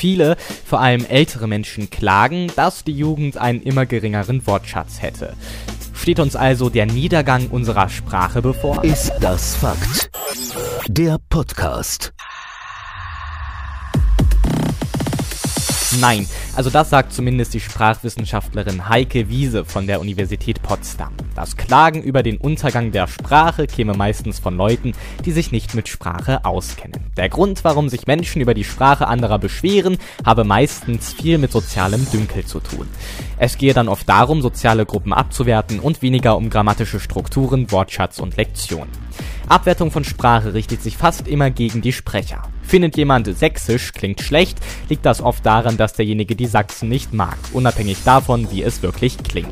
Viele, vor allem ältere Menschen, klagen, dass die Jugend einen immer geringeren Wortschatz hätte. Steht uns also der Niedergang unserer Sprache bevor? Ist das Fakt? Der Podcast. Nein, also das sagt zumindest die Sprachwissenschaftlerin Heike Wiese von der Universität Potsdam. Das Klagen über den Untergang der Sprache käme meistens von Leuten, die sich nicht mit Sprache auskennen. Der Grund, warum sich Menschen über die Sprache anderer beschweren, habe meistens viel mit sozialem Dünkel zu tun. Es gehe dann oft darum, soziale Gruppen abzuwerten und weniger um grammatische Strukturen, Wortschatz und Lektionen. Abwertung von Sprache richtet sich fast immer gegen die Sprecher. Findet jemand sächsisch klingt schlecht, liegt das oft daran, dass derjenige die Sachsen nicht mag, unabhängig davon, wie es wirklich klingt.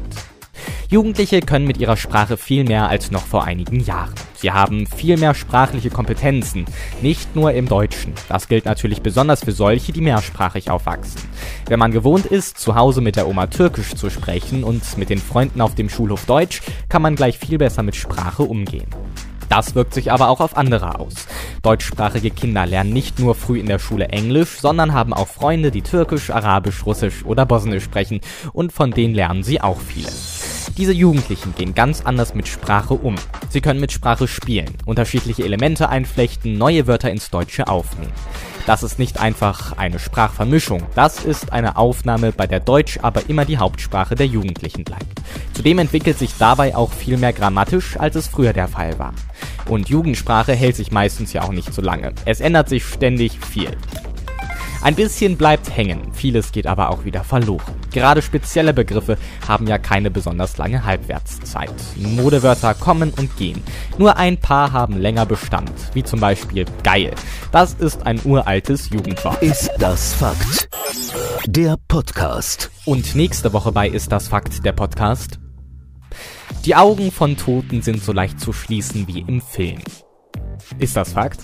Jugendliche können mit ihrer Sprache viel mehr als noch vor einigen Jahren. Sie haben viel mehr sprachliche Kompetenzen, nicht nur im Deutschen. Das gilt natürlich besonders für solche, die mehrsprachig aufwachsen. Wenn man gewohnt ist, zu Hause mit der Oma Türkisch zu sprechen und mit den Freunden auf dem Schulhof Deutsch, kann man gleich viel besser mit Sprache umgehen. Das wirkt sich aber auch auf andere aus. Deutschsprachige Kinder lernen nicht nur früh in der Schule Englisch, sondern haben auch Freunde, die Türkisch, Arabisch, Russisch oder Bosnisch sprechen und von denen lernen sie auch viele. Diese Jugendlichen gehen ganz anders mit Sprache um. Sie können mit Sprache spielen, unterschiedliche Elemente einflechten, neue Wörter ins Deutsche aufnehmen. Das ist nicht einfach eine Sprachvermischung, das ist eine Aufnahme, bei der Deutsch aber immer die Hauptsprache der Jugendlichen bleibt. Zudem entwickelt sich dabei auch viel mehr grammatisch, als es früher der Fall war. Und Jugendsprache hält sich meistens ja auch nicht so lange. Es ändert sich ständig viel. Ein bisschen bleibt hängen, vieles geht aber auch wieder verloren. Gerade spezielle Begriffe haben ja keine besonders lange Halbwertszeit. Modewörter kommen und gehen. Nur ein paar haben länger Bestand, wie zum Beispiel geil. Das ist ein uraltes Jugendwort. Ist das Fakt? Der Podcast. Und nächste Woche bei Ist das Fakt der Podcast? Die Augen von Toten sind so leicht zu schließen wie im Film. Ist das Fakt?